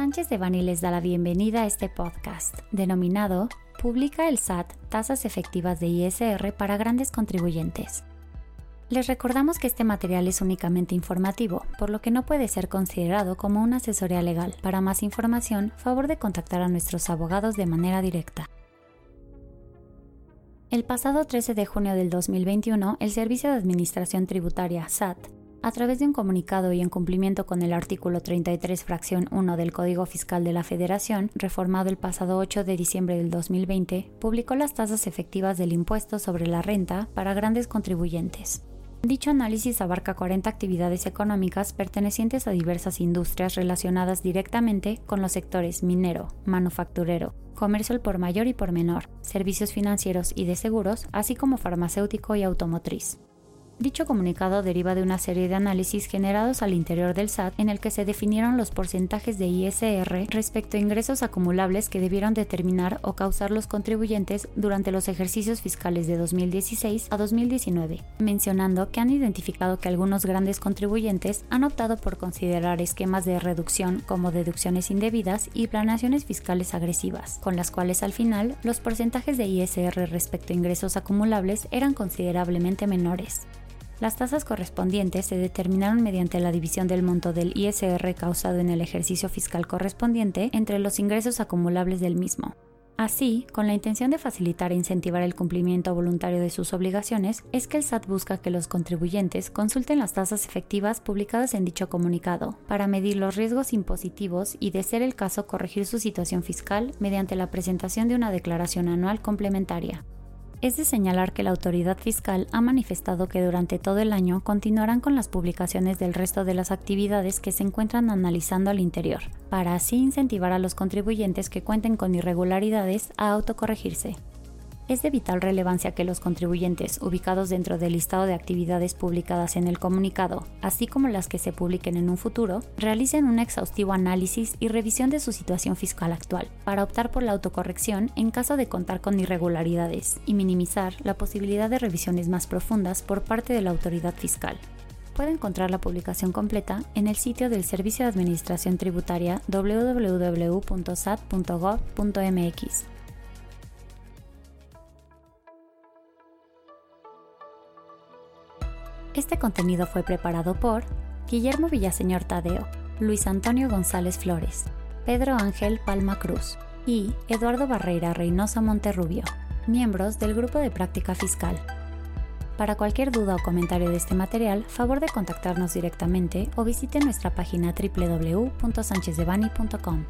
Sánchez de Bani les da la bienvenida a este podcast, denominado Publica el SAT tasas efectivas de ISR para grandes contribuyentes. Les recordamos que este material es únicamente informativo, por lo que no puede ser considerado como una asesoría legal. Para más información, favor de contactar a nuestros abogados de manera directa. El pasado 13 de junio del 2021, el Servicio de Administración Tributaria, SAT, a través de un comunicado y en cumplimiento con el artículo 33, fracción 1 del Código Fiscal de la Federación, reformado el pasado 8 de diciembre del 2020, publicó las tasas efectivas del impuesto sobre la renta para grandes contribuyentes. Dicho análisis abarca 40 actividades económicas pertenecientes a diversas industrias relacionadas directamente con los sectores minero, manufacturero, comercio al por mayor y por menor, servicios financieros y de seguros, así como farmacéutico y automotriz. Dicho comunicado deriva de una serie de análisis generados al interior del SAT en el que se definieron los porcentajes de ISR respecto a ingresos acumulables que debieron determinar o causar los contribuyentes durante los ejercicios fiscales de 2016 a 2019, mencionando que han identificado que algunos grandes contribuyentes han optado por considerar esquemas de reducción como deducciones indebidas y planeaciones fiscales agresivas, con las cuales al final los porcentajes de ISR respecto a ingresos acumulables eran considerablemente menores. Las tasas correspondientes se determinaron mediante la división del monto del ISR causado en el ejercicio fiscal correspondiente entre los ingresos acumulables del mismo. Así, con la intención de facilitar e incentivar el cumplimiento voluntario de sus obligaciones, es que el SAT busca que los contribuyentes consulten las tasas efectivas publicadas en dicho comunicado, para medir los riesgos impositivos y, de ser el caso, corregir su situación fiscal mediante la presentación de una declaración anual complementaria. Es de señalar que la autoridad fiscal ha manifestado que durante todo el año continuarán con las publicaciones del resto de las actividades que se encuentran analizando al interior, para así incentivar a los contribuyentes que cuenten con irregularidades a autocorregirse es de vital relevancia que los contribuyentes ubicados dentro del listado de actividades publicadas en el comunicado, así como las que se publiquen en un futuro, realicen un exhaustivo análisis y revisión de su situación fiscal actual, para optar por la autocorrección en caso de contar con irregularidades y minimizar la posibilidad de revisiones más profundas por parte de la autoridad fiscal. Puede encontrar la publicación completa en el sitio del Servicio de Administración Tributaria www.sat.gov.mx Este contenido fue preparado por Guillermo Villaseñor Tadeo, Luis Antonio González Flores, Pedro Ángel Palma Cruz y Eduardo Barreira Reynosa Monterrubio, miembros del Grupo de Práctica Fiscal. Para cualquier duda o comentario de este material, favor de contactarnos directamente o visite nuestra página www.sanchezdevani.com.